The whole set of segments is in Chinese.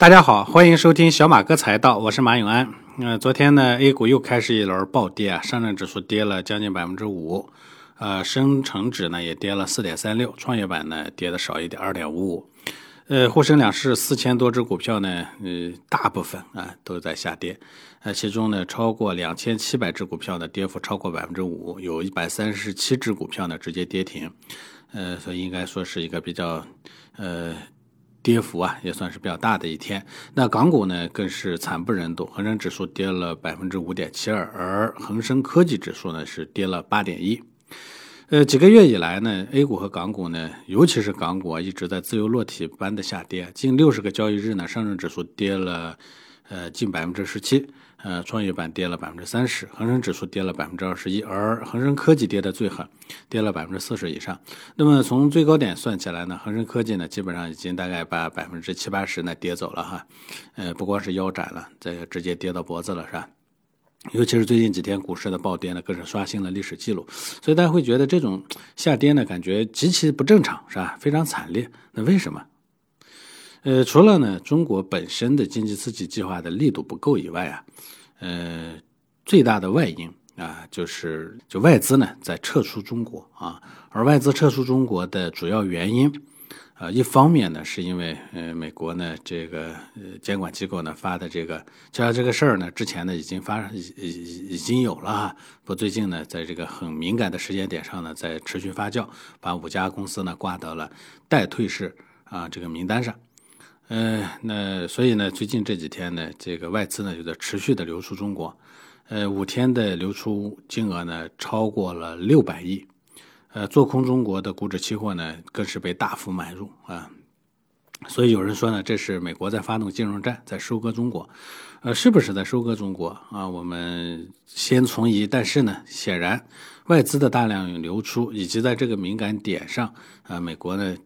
大家好，欢迎收听小马哥财道，我是马永安。呃，昨天呢，A 股又开始一轮暴跌啊，上证指数跌了将近百分之五，呃，深成指呢也跌了四点三六，创业板呢跌的少一点，二点五五。呃，沪深两市四千多只股票呢，呃，大部分啊都在下跌，呃，其中呢超过两千七百只股票呢跌幅超过百分之五，有一百三十七只股票呢直接跌停，呃，所以应该说是一个比较，呃。跌幅啊，也算是比较大的一天。那港股呢，更是惨不忍睹，恒生指数跌了百分之五点七二，而恒生科技指数呢是跌了八点一。呃，几个月以来呢，A 股和港股呢，尤其是港股啊，一直在自由落体般的下跌。近六十个交易日呢，上证指数跌了呃近百分之十七。呃，创业板跌了百分之三十，恒生指数跌了百分之二十一，而恒生科技跌的最狠，跌了百分之四十以上。那么从最高点算起来呢，恒生科技呢基本上已经大概把百分之七八十呢跌走了哈。呃，不光是腰斩了，这个直接跌到脖子了是吧？尤其是最近几天股市的暴跌呢，更是刷新了历史记录。所以大家会觉得这种下跌呢，感觉极其不正常是吧？非常惨烈。那为什么？呃，除了呢，中国本身的经济刺激计划的力度不够以外啊，呃，最大的外因啊，就是就外资呢在撤出中国啊，而外资撤出中国的主要原因，啊，一方面呢是因为呃美国呢这个呃监管机构呢发的这个，就像这个事儿呢之前呢已经发已已已经有了哈，不最近呢在这个很敏感的时间点上呢在持续发酵，把五家公司呢挂到了待退市啊这个名单上。呃，那所以呢，最近这几天呢，这个外资呢就在持续的流出中国，呃，五天的流出金额呢超过了六百亿，呃，做空中国的股指期货呢更是被大幅买入啊，所以有人说呢，这是美国在发动金融战，在收割中国，呃，是不是在收割中国啊？我们先存疑，但是呢，显然外资的大量流出以及在这个敏感点上啊，美国呢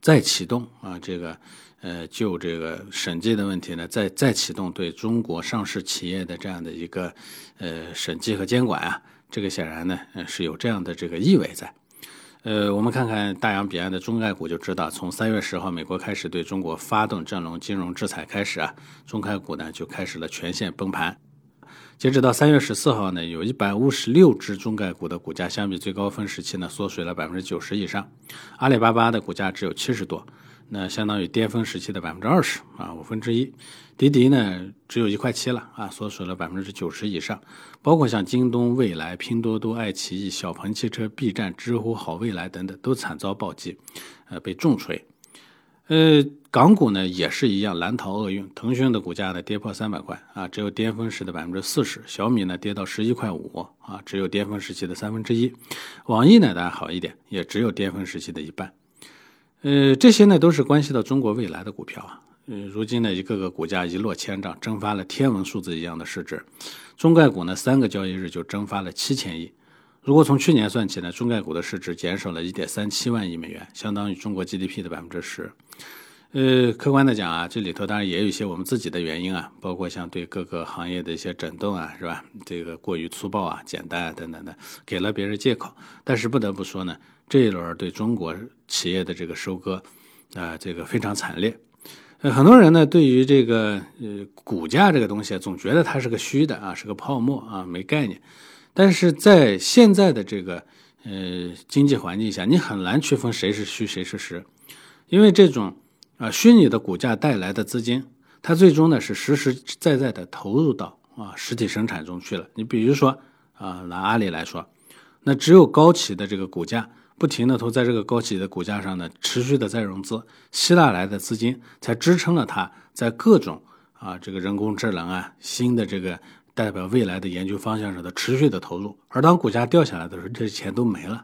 再启动啊这个。呃，就这个审计的问题呢，再再启动对中国上市企业的这样的一个呃审计和监管啊，这个显然呢是有这样的这个意味在。呃，我们看看大洋彼岸的中概股就知道，从三月十号美国开始对中国发动这种金融制裁开始啊，中概股呢就开始了全线崩盘。截止到三月十四号呢，有一百五十六只中概股的股价相比最高峰时期呢缩水了百分之九十以上，阿里巴巴的股价只有七十多。那相当于巅峰时期的百分之二十啊，五分之一。滴滴呢，只有一块七了啊，缩水了百分之九十以上。包括像京东、未来、拼多多、爱奇艺、小鹏汽车、B 站、知乎、好未来等等，都惨遭暴击，呃，被重锤。呃，港股呢也是一样，难逃厄运。腾讯的股价呢跌破三百块啊，只有巅峰时的百分之四十。小米呢跌到十一块五啊，只有巅峰时期的三分之一。网易呢当然好一点，也只有巅峰时期的一半。呃，这些呢都是关系到中国未来的股票啊。呃，如今呢，一个个股价一落千丈，蒸发了天文数字一样的市值。中概股呢，三个交易日就蒸发了七千亿。如果从去年算起呢，中概股的市值减少了一点三七万亿美元，相当于中国 GDP 的百分之十。呃，客观的讲啊，这里头当然也有一些我们自己的原因啊，包括像对各个行业的一些整顿啊，是吧？这个过于粗暴啊、简单啊等等的，给了别人借口。但是不得不说呢。这一轮对中国企业的这个收割，啊，这个非常惨烈。呃，很多人呢对于这个呃股价这个东西，总觉得它是个虚的啊，是个泡沫啊，没概念。但是在现在的这个呃经济环境下，你很难区分谁是虚谁是实，因为这种啊虚拟的股价带来的资金，它最终呢是实实在在的投入到啊实体生产中去了。你比如说啊，拿阿里来说，那只有高企的这个股价。不停的投在这个高企的股价上呢，持续的再融资，吸纳来的资金才支撑了它在各种啊这个人工智能啊新的这个代表未来的研究方向上的持续的投入。而当股价掉下来的时候，这些钱都没了。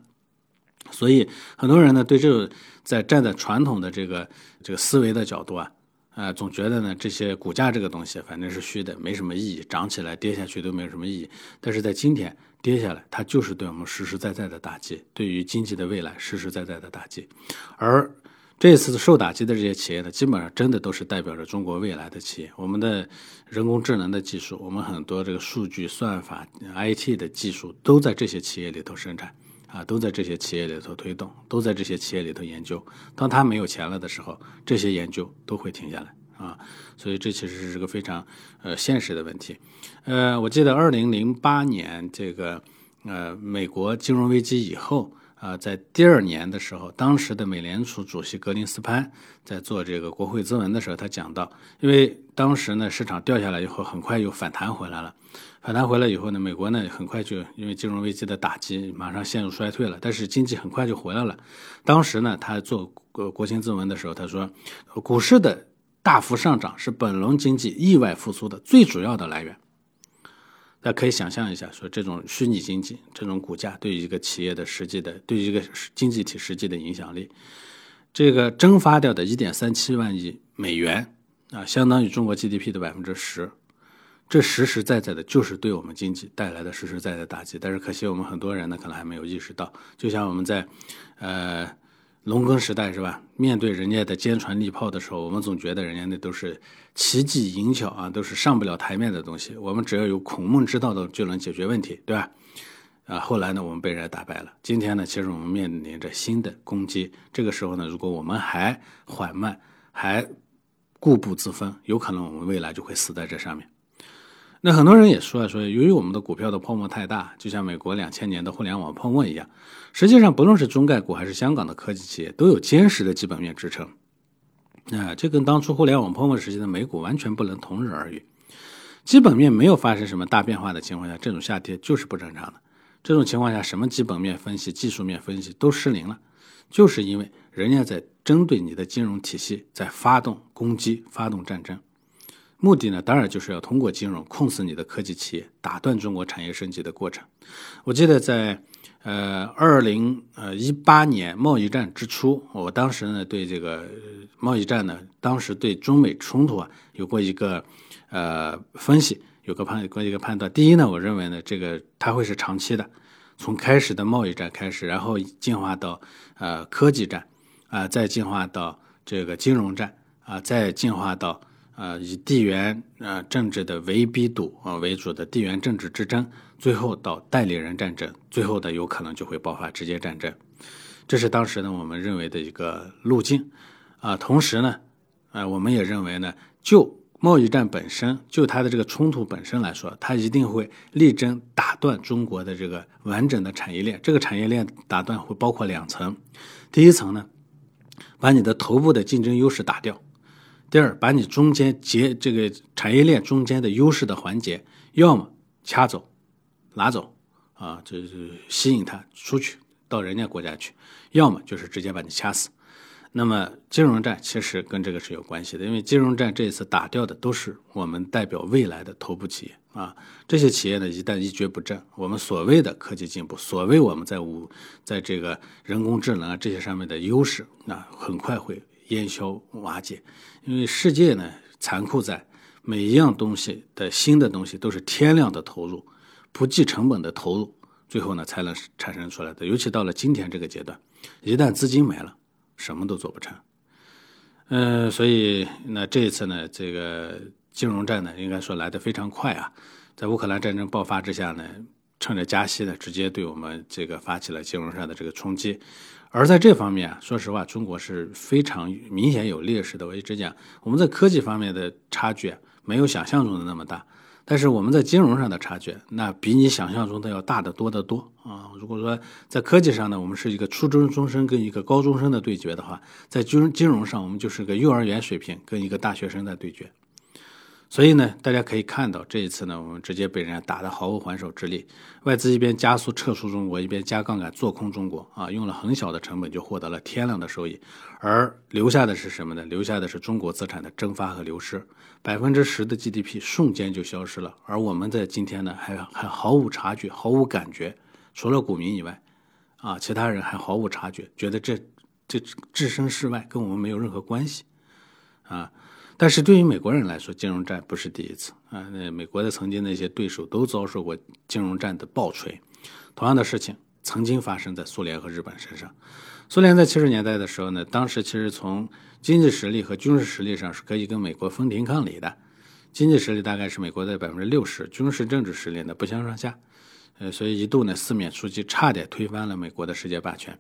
所以很多人呢对这个在站在传统的这个这个思维的角度啊，啊总觉得呢这些股价这个东西反正是虚的，没什么意义，涨起来跌下去都没有什么意义。但是在今天。跌下来，它就是对我们实实在在的打击，对于经济的未来实实在在的打击。而这次受打击的这些企业呢，基本上真的都是代表着中国未来的企业。我们的人工智能的技术，我们很多这个数据算法、IT 的技术，都在这些企业里头生产，啊，都在这些企业里头推动，都在这些企业里头研究。当他没有钱了的时候，这些研究都会停下来。啊，所以这其实是个非常呃现实的问题。呃，我记得二零零八年这个呃美国金融危机以后。啊，在第二年的时候，当时的美联储主席格林斯潘在做这个国会咨文的时候，他讲到，因为当时呢市场掉下来以后，很快又反弹回来了，反弹回来以后呢，美国呢很快就因为金融危机的打击，马上陷入衰退了，但是经济很快就回来了。当时呢，他做国国情咨文的时候，他说，股市的大幅上涨是本轮经济意外复苏的最主要的来源。大家可以想象一下，说这种虚拟经济，这种股价对于一个企业的实际的，对于一个经济体实际的影响力，这个蒸发掉的一点三七万亿美元啊，相当于中国 GDP 的百分之十，这实实在在的就是对我们经济带来的实实在在的打击。但是可惜我们很多人呢，可能还没有意识到，就像我们在，呃。农耕时代是吧？面对人家的坚船利炮的时候，我们总觉得人家那都是奇技淫巧啊，都是上不了台面的东西。我们只要有孔孟之道的就能解决问题，对吧？啊，后来呢，我们被人家打败了。今天呢，其实我们面临着新的攻击。这个时候呢，如果我们还缓慢，还固步自封，有可能我们未来就会死在这上面。那很多人也说说，由于我们的股票的泡沫太大，就像美国两千年的互联网泡沫一样。实际上，不论是中概股还是香港的科技企业，都有坚实的基本面支撑。啊，这跟当初互联网泡沫时期的美股完全不能同日而语。基本面没有发生什么大变化的情况下，这种下跌就是不正常的。这种情况下，什么基本面分析、技术面分析都失灵了，就是因为人家在针对你的金融体系，在发动攻击、发动战争。目的呢，当然就是要通过金融控死你的科技企业，打断中国产业升级的过程。我记得在呃二零呃一八年贸易战之初，我当时呢对这个贸易战呢，当时对中美冲突啊有过一个呃分析，有个判过一个判断。第一呢，我认为呢这个它会是长期的，从开始的贸易战开始，然后进化到呃科技战啊，再进化到这个金融战啊，再进化到。啊，以地缘啊政治的围逼堵啊为主的地缘政治之争，最后到代理人战争，最后的有可能就会爆发直接战争，这是当时呢我们认为的一个路径啊。同时呢，啊我们也认为呢，就贸易战本身，就它的这个冲突本身来说，它一定会力争打断中国的这个完整的产业链。这个产业链打断会包括两层，第一层呢，把你的头部的竞争优势打掉。第二，把你中间结这个产业链中间的优势的环节，要么掐走、拿走，啊，就是吸引他出去到人家国家去；要么就是直接把你掐死。那么金融战其实跟这个是有关系的，因为金融战这一次打掉的都是我们代表未来的头部企业啊。这些企业呢，一旦一蹶不振，我们所谓的科技进步，所谓我们在五在这个人工智能啊这些上面的优势，那很快会。烟消瓦解，因为世界呢残酷在每一样东西的新的东西都是天量的投入，不计成本的投入，最后呢才能产生出来的。尤其到了今天这个阶段，一旦资金没了，什么都做不成。嗯，所以那这一次呢，这个金融战呢，应该说来的非常快啊，在乌克兰战争爆发之下呢。趁着加息呢，直接对我们这个发起了金融上的这个冲击，而在这方面，说实话，中国是非常明显有劣势的。我一直讲，我们在科技方面的差距没有想象中的那么大，但是我们在金融上的差距，那比你想象中的要大得多得多啊！如果说在科技上呢，我们是一个初中中生跟一个高中生的对决的话，在金金融上，我们就是个幼儿园水平跟一个大学生的对决。所以呢，大家可以看到，这一次呢，我们直接被人家打得毫无还手之力。外资一边加速撤出中国，一边加杠杆做空中国，啊，用了很小的成本就获得了天量的收益，而留下的是什么呢？留下的是中国资产的蒸发和流失，百分之十的 GDP 瞬间就消失了。而我们在今天呢，还还毫无察觉，毫无感觉，除了股民以外，啊，其他人还毫无察觉，觉得这这置身事外，跟我们没有任何关系，啊。但是对于美国人来说，金融战不是第一次啊。那美国的曾经那些对手都遭受过金融战的暴锤，同样的事情曾经发生在苏联和日本身上。苏联在七十年代的时候呢，当时其实从经济实力和军事实力上是可以跟美国分庭抗礼的。经济实力大概是美国的百分之六十，军事政治实力呢不相上下。呃，所以一度呢四面出击，差点推翻了美国的世界霸权。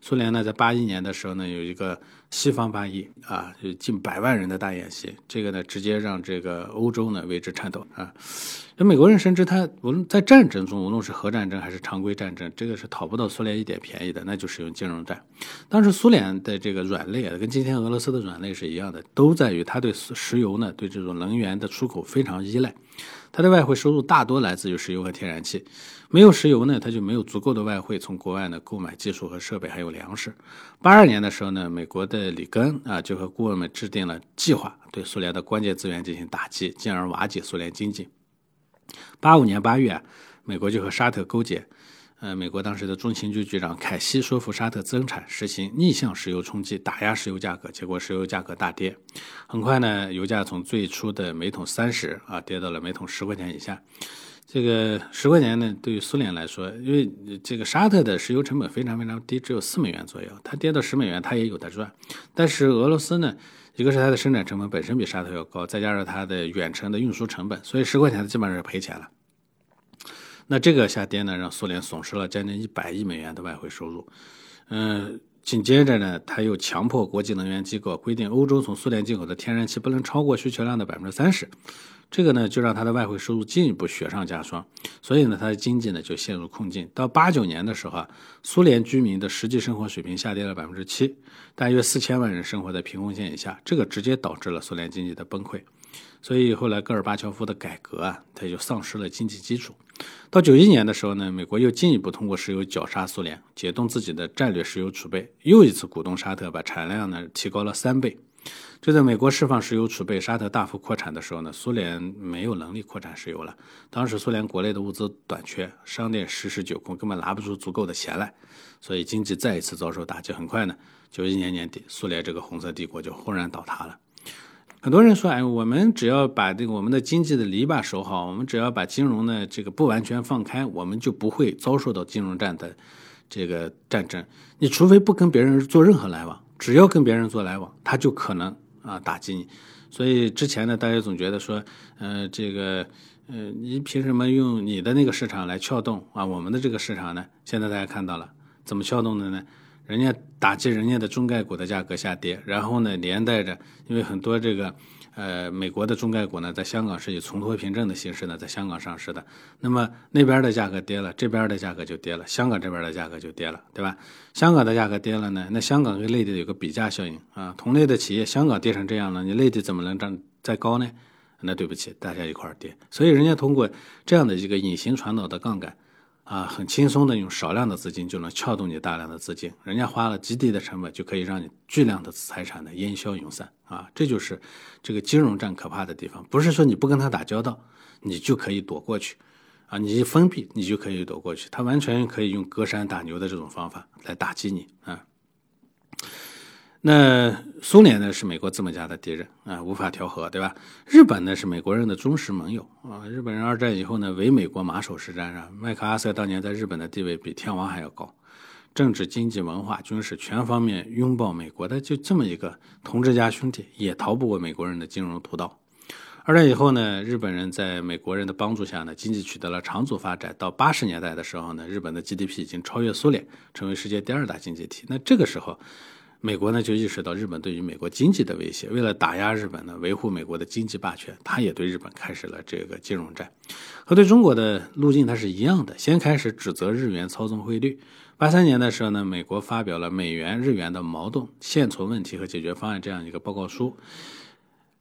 苏联呢在八一年的时候呢有一个西方八一啊，就近百万人的大演习，这个呢直接让这个欧洲呢为之颤抖啊。那美国人深知他无论在战争中，无论是核战争还是常规战争，这个是讨不到苏联一点便宜的，那就是用金融战。当时苏联的这个软肋啊，跟今天俄罗斯的软肋是一样的，都在于它对石油呢对这种能源的出口非常依赖。它的外汇收入大多来自于石油和天然气，没有石油呢，它就没有足够的外汇从国外呢购买技术和设备，还有粮食。八二年的时候呢，美国的里根啊就和顾问们制定了计划，对苏联的关键资源进行打击，进而瓦解苏联经济。八五年八月，美国就和沙特勾结。呃，美国当时的中情局局长凯西说服沙特增产，实行逆向石油冲击，打压石油价格，结果石油价格大跌。很快呢，油价从最初的每桶三十啊，跌到了每桶十块钱以下。这个十块钱呢，对于苏联来说，因为这个沙特的石油成本非常非常低，只有四美元左右，它跌到十美元，它也有的赚。但是俄罗斯呢，一个是它的生产成本本身比沙特要高，再加上它的远程的运输成本，所以十块钱基本上是赔钱了。那这个下跌呢，让苏联损失了将近一百亿美元的外汇收入。嗯，紧接着呢，他又强迫国际能源机构规定，欧洲从苏联进口的天然气不能超过需求量的百分之三十。这个呢，就让他的外汇收入进一步雪上加霜。所以呢，他的经济呢就陷入困境。到八九年的时候啊，苏联居民的实际生活水平下跌了百分之七，大约四千万人生活在贫困线以下。这个直接导致了苏联经济的崩溃。所以后来戈尔巴乔夫的改革啊，他就丧失了经济基础。到九一年的时候呢，美国又进一步通过石油绞杀苏联，解冻自己的战略石油储备，又一次鼓动沙特把产量呢提高了三倍。就在美国释放石油储备，沙特大幅扩产的时候呢，苏联没有能力扩产石油了。当时苏联国内的物资短缺，商店十室九空，根本拿不出足够的钱来，所以经济再一次遭受打击。很快呢，九一年年底，苏联这个红色帝国就轰然倒塌了。很多人说，哎，我们只要把这个我们的经济的篱笆守好，我们只要把金融呢这个不完全放开，我们就不会遭受到金融战的这个战争。你除非不跟别人做任何来往，只要跟别人做来往，他就可能啊打击你。所以之前呢，大家总觉得说，呃，这个，呃，你凭什么用你的那个市场来撬动啊我们的这个市场呢？现在大家看到了，怎么撬动的呢？人家打击人家的中概股的价格下跌，然后呢，连带着，因为很多这个，呃，美国的中概股呢，在香港是以存托凭证的形式呢，在香港上市的。那么那边的价格跌了，这边的价格就跌了，香港这边的价格就跌了，对吧？香港的价格跌了呢，那香港跟内地有个比价效应啊，同类的企业，香港跌成这样了，你内地怎么能涨再高呢？那对不起，大家一块跌。所以人家通过这样的一个隐形传导的杠杆。啊，很轻松的用少量的资金就能撬动你大量的资金，人家花了极低的成本就可以让你巨量的财产的烟消云散啊，这就是这个金融战可怕的地方，不是说你不跟他打交道，你就可以躲过去，啊，你一封闭你就可以躲过去，他完全可以用隔山打牛的这种方法来打击你啊。那苏联呢是美国资本家的敌人啊，无法调和，对吧？日本呢是美国人的忠实盟友啊。日本人二战以后呢为美国马首是瞻啊。麦克阿瑟当年在日本的地位比天王还要高，政治、经济、文化、军事全方面拥抱美国的，就这么一个同志家兄弟，也逃不过美国人的金融屠刀。二战以后呢，日本人在美国人的帮助下呢，经济取得了长足发展。到八十年代的时候呢，日本的 GDP 已经超越苏联，成为世界第二大经济体。那这个时候。美国呢就意识到日本对于美国经济的威胁，为了打压日本呢，维护美国的经济霸权，他也对日本开始了这个金融战，和对中国的路径它是一样的。先开始指责日元操纵汇率。八三年的时候呢，美国发表了《美元日元的矛盾现存问题和解决方案》这样一个报告书，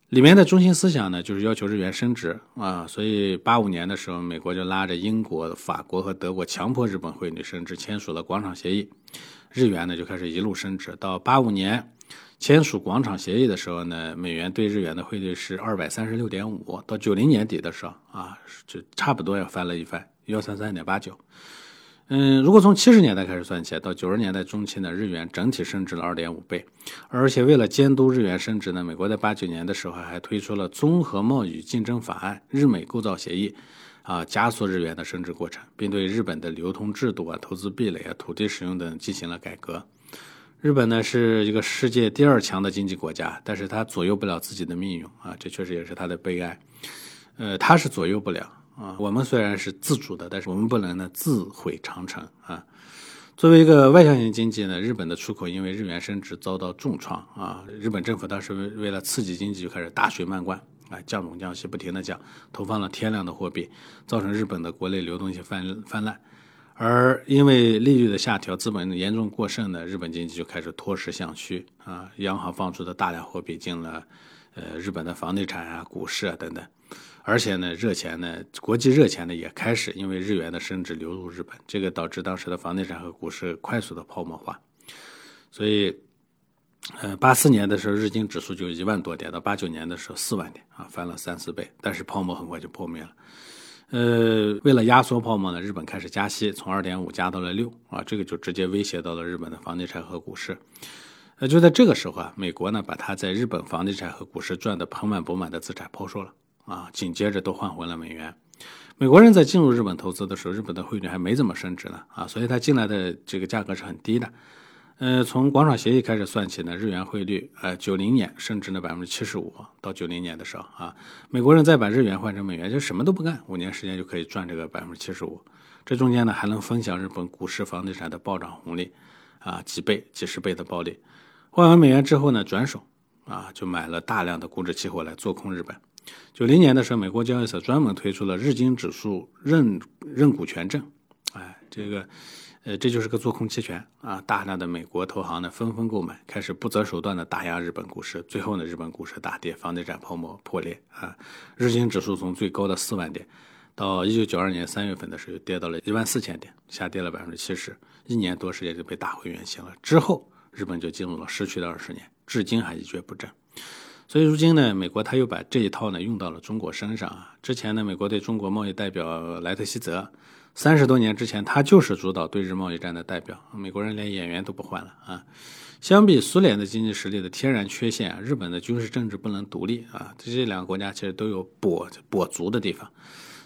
里面的中心思想呢就是要求日元升值啊。所以八五年的时候，美国就拉着英国、法国和德国强迫日本汇率升值，签署了广场协议。日元呢就开始一路升值，到八五年签署广场协议的时候呢，美元对日元的汇率是二百三十六点五，到九零年底的时候啊，就差不多要翻了一番，幺三三点八九。嗯，如果从七十年代开始算起，到九十年代中期呢，日元整体升值了二点五倍，而且为了监督日元升值呢，美国在八九年的时候还推出了综合贸易竞争法案——日美构造协议。啊，加速日元的升值过程，并对日本的流通制度啊、投资壁垒啊、土地使用等进行了改革。日本呢是一个世界第二强的经济国家，但是它左右不了自己的命运啊，这确实也是它的悲哀。呃，它是左右不了啊。我们虽然是自主的，但是我们不能呢自毁长城啊。作为一个外向型经济呢，日本的出口因为日元升值遭到重创啊。日本政府当时为为了刺激经济，就开始大水漫灌啊，降准降息，不停的降，投放了天量的货币，造成日本的国内流动性泛泛滥。而因为利率的下调，资本严重过剩呢，日本经济就开始脱实向虚啊。央行放出的大量货币进了呃日本的房地产啊、股市啊等等。而且呢，热钱呢，国际热钱呢也开始因为日元的升值流入日本，这个导致当时的房地产和股市快速的泡沫化。所以，呃，八四年的时候日经指数就一万多点，到八九年的时候四万点啊，翻了三四倍。但是泡沫很快就破灭了。呃，为了压缩泡沫呢，日本开始加息，从二点五加到了六啊，这个就直接威胁到了日本的房地产和股市。呃，就在这个时候啊，美国呢把它在日本房地产和股市赚得盆满钵满的资产抛售了。啊，紧接着都换回了美元。美国人在进入日本投资的时候，日本的汇率还没怎么升值呢，啊，所以他进来的这个价格是很低的。呃，从广场协议开始算起呢，日元汇率，呃，九零年升值了百分之七十五，到九零年的时候啊，美国人再把日元换成美元，就什么都不干，五年时间就可以赚这个百分之七十五。这中间呢，还能分享日本股市、房地产的暴涨红利，啊，几倍、几十倍的暴利。换完美元之后呢，转手，啊，就买了大量的股指期货来做空日本。九零年的时候，美国交易所专门推出了日经指数认认股权证，哎，这个，呃，这就是个做空期权啊！大量的美国投行呢纷纷购买，开始不择手段的打压日本股市。最后呢，日本股市大跌，房地产泡沫破裂啊！日经指数从最高的四万点，到一九九二年三月份的时候跌到了一万四千点，下跌了百分之七十，一年多时间就被打回原形了。之后，日本就进入了失去的二十年，至今还一蹶不振。所以如今呢，美国他又把这一套呢用到了中国身上啊。之前呢，美国对中国贸易代表莱特希泽，三十多年之前他就是主导对日贸易战的代表。美国人连演员都不换了啊。相比苏联的经济实力的天然缺陷，日本的军事政治不能独立啊，这两个国家其实都有跛跛足的地方。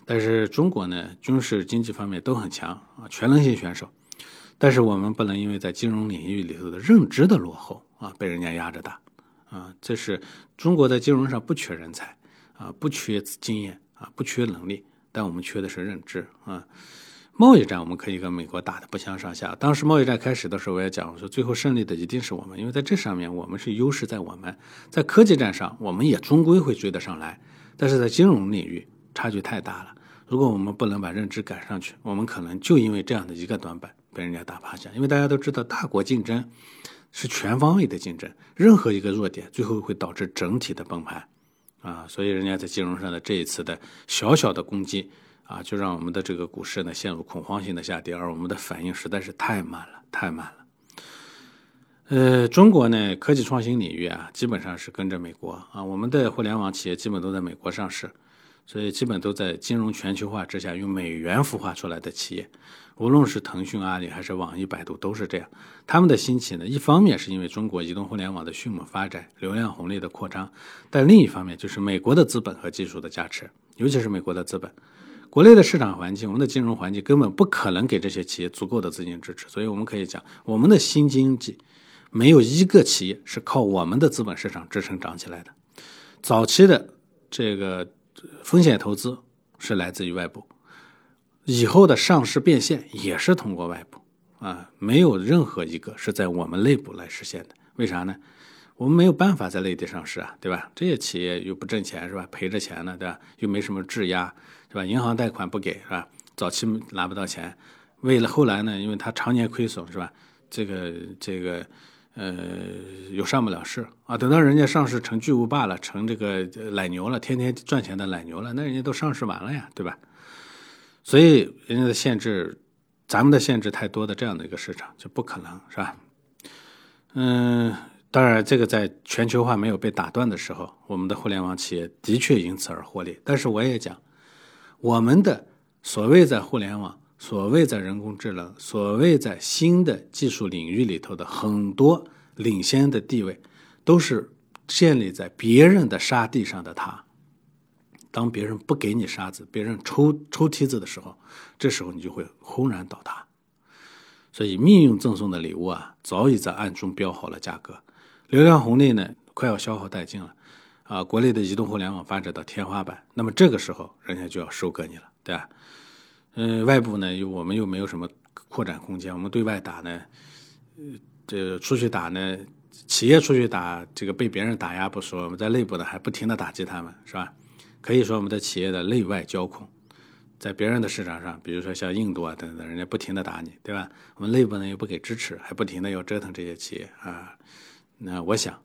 但是中国呢，军事经济方面都很强啊，全能性选手。但是我们不能因为在金融领域里头的认知的落后啊，被人家压着打。啊，这是中国在金融上不缺人才，啊，不缺经验，啊，不缺能力，但我们缺的是认知啊。贸易战我们可以跟美国打的不相上下。当时贸易战开始的时候，我也讲我说，最后胜利的一定是我们，因为在这上面我们是优势在我们，在科技战上我们也终归会追得上来，但是在金融领域差距太大了。如果我们不能把认知赶上去，我们可能就因为这样的一个短板被人家打趴下。因为大家都知道，大国竞争。是全方位的竞争，任何一个弱点最后会导致整体的崩盘，啊，所以人家在金融上的这一次的小小的攻击，啊，就让我们的这个股市呢陷入恐慌性的下跌，而我们的反应实在是太慢了，太慢了。呃，中国呢科技创新领域啊，基本上是跟着美国啊，我们的互联网企业基本都在美国上市。所以基本都在金融全球化之下用美元孵化出来的企业，无论是腾讯、阿里还是网易、百度都是这样。他们的兴起呢，一方面是因为中国移动互联网的迅猛发展、流量红利的扩张，但另一方面就是美国的资本和技术的加持，尤其是美国的资本。国内的市场环境、我们的金融环境根本不可能给这些企业足够的资金支持，所以我们可以讲，我们的新经济没有一个企业是靠我们的资本市场支撑涨起来的。早期的这个。风险投资是来自于外部，以后的上市变现也是通过外部啊，没有任何一个是在我们内部来实现的。为啥呢？我们没有办法在内地上市啊，对吧？这些企业又不挣钱，是吧？赔着钱呢，对吧？又没什么质押，是吧？银行贷款不给，是吧？早期拿不到钱，为了后来呢，因为它常年亏损，是吧？这个这个。呃，又上不了市啊！等到人家上市成巨无霸了，成这个奶牛了，天天赚钱的奶牛了，那人家都上市完了呀，对吧？所以人家的限制，咱们的限制太多的这样的一个市场就不可能是吧？嗯，当然，这个在全球化没有被打断的时候，我们的互联网企业的确因此而获利。但是我也讲，我们的所谓在互联网。所谓在人工智能，所谓在新的技术领域里头的很多领先的地位，都是建立在别人的沙地上的他。当别人不给你沙子，别人抽抽梯子的时候，这时候你就会轰然倒塌。所以命运赠送的礼物啊，早已在暗中标好了价格。流量红利呢，快要消耗殆尽了。啊，国内的移动互联网发展到天花板，那么这个时候人家就要收割你了，对吧？嗯，外部呢，又我们又没有什么扩展空间，我们对外打呢，呃，这出去打呢，企业出去打这个被别人打压不说，我们在内部呢还不停的打击他们，是吧？可以说我们的企业的内外交控，在别人的市场上，比如说像印度啊等等，人家不停的打你，对吧？我们内部呢又不给支持，还不停的要折腾这些企业啊，那我想，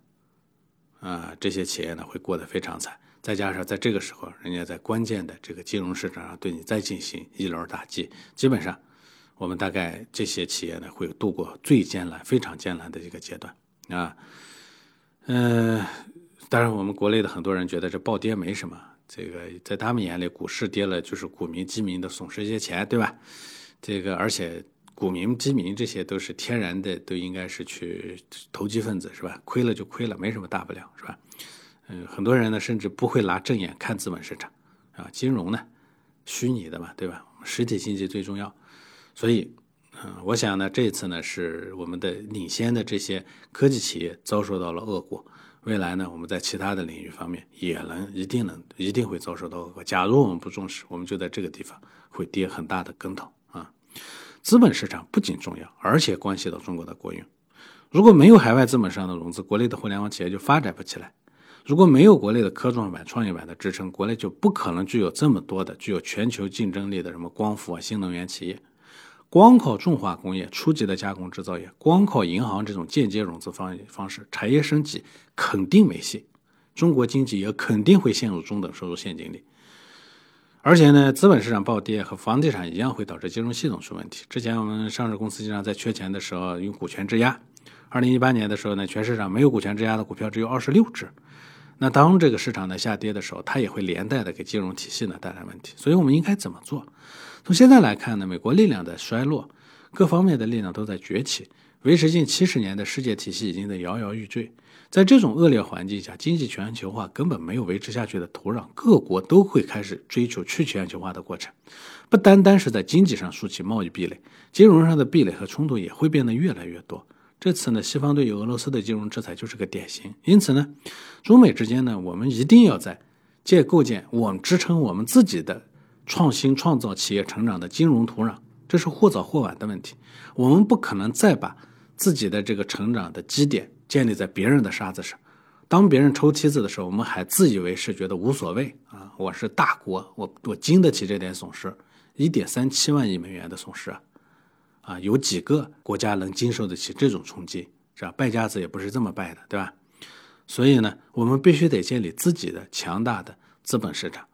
啊，这些企业呢会过得非常惨。再加上在这个时候，人家在关键的这个金融市场上对你再进行一轮打击，基本上，我们大概这些企业呢会度过最艰难、非常艰难的一个阶段啊。嗯，当然，我们国内的很多人觉得这暴跌没什么，这个在他们眼里，股市跌了就是股民、基民的损失一些钱，对吧？这个而且股民、基民这些都是天然的，都应该是去投机分子，是吧？亏了就亏了，没什么大不了，是吧？嗯，很多人呢甚至不会拿正眼看资本市场，啊，金融呢，虚拟的嘛，对吧？实体经济最重要，所以，嗯，我想呢，这次呢是我们的领先的这些科技企业遭受到了恶果，未来呢，我们在其他的领域方面也能一定能一定会遭受到恶果。假如我们不重视，我们就在这个地方会跌很大的跟头！资本市场不仅重要，而且关系到中国的国运。如果没有海外资本上的融资，国内的互联网企业就发展不起来。如果没有国内的科创板、创业板的支撑，国内就不可能具有这么多的具有全球竞争力的什么光伏啊、新能源企业。光靠重化工业、初级的加工制造业，光靠银行这种间接融资方方式，产业升级肯定没戏。中国经济也肯定会陷入中等收入陷阱里。而且呢，资本市场暴跌和房地产一样，会导致金融系统出问题。之前我们上市公司经常在缺钱的时候用股权质押。二零一八年的时候呢，全市场没有股权质押的股票只有二十六只。那当这个市场呢下跌的时候，它也会连带的给金融体系呢带来问题。所以我们应该怎么做？从现在来看呢，美国力量的衰落，各方面的力量都在崛起，维持近七十年的世界体系已经在摇摇欲坠。在这种恶劣环境下，经济全球化根本没有维持下去的土壤，各国都会开始追求去全球化的过程。不单单是在经济上竖起贸易壁垒，金融上的壁垒和冲突也会变得越来越多。这次呢，西方对于俄罗斯的金融制裁就是个典型。因此呢，中美之间呢，我们一定要在借构建我们支撑我们自己的创新创造企业成长的金融土壤。这是或早或晚的问题。我们不可能再把自己的这个成长的基点建立在别人的沙子上。当别人抽梯子的时候，我们还自以为是，觉得无所谓啊！我是大国，我我经得起这点损失，一点三七万亿美元的损失啊！啊，有几个国家能经受得起这种冲击，是吧？败家子也不是这么败的，对吧？所以呢，我们必须得建立自己的强大的资本市场，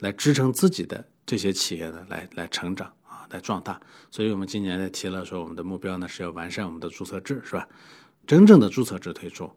来支撑自己的这些企业呢，来来成长啊，来壮大。所以我们今年呢提了说，我们的目标呢是要完善我们的注册制，是吧？真正的注册制推出，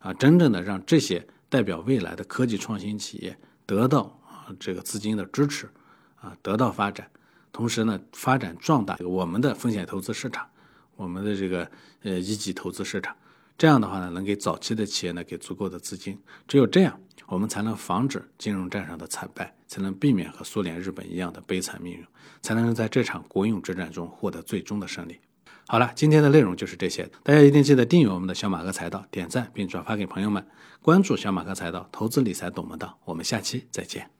啊，真正的让这些代表未来的科技创新企业得到啊这个资金的支持，啊，得到发展。同时呢，发展壮大我们的风险投资市场，我们的这个呃一级投资市场，这样的话呢，能给早期的企业呢给足够的资金。只有这样，我们才能防止金融战上的惨败，才能避免和苏联、日本一样的悲惨命运，才能在这场国运之战中获得最终的胜利。好了，今天的内容就是这些，大家一定记得订阅我们的小马哥财道，点赞并转发给朋友们，关注小马哥财道投资理财懂门道。我们下期再见。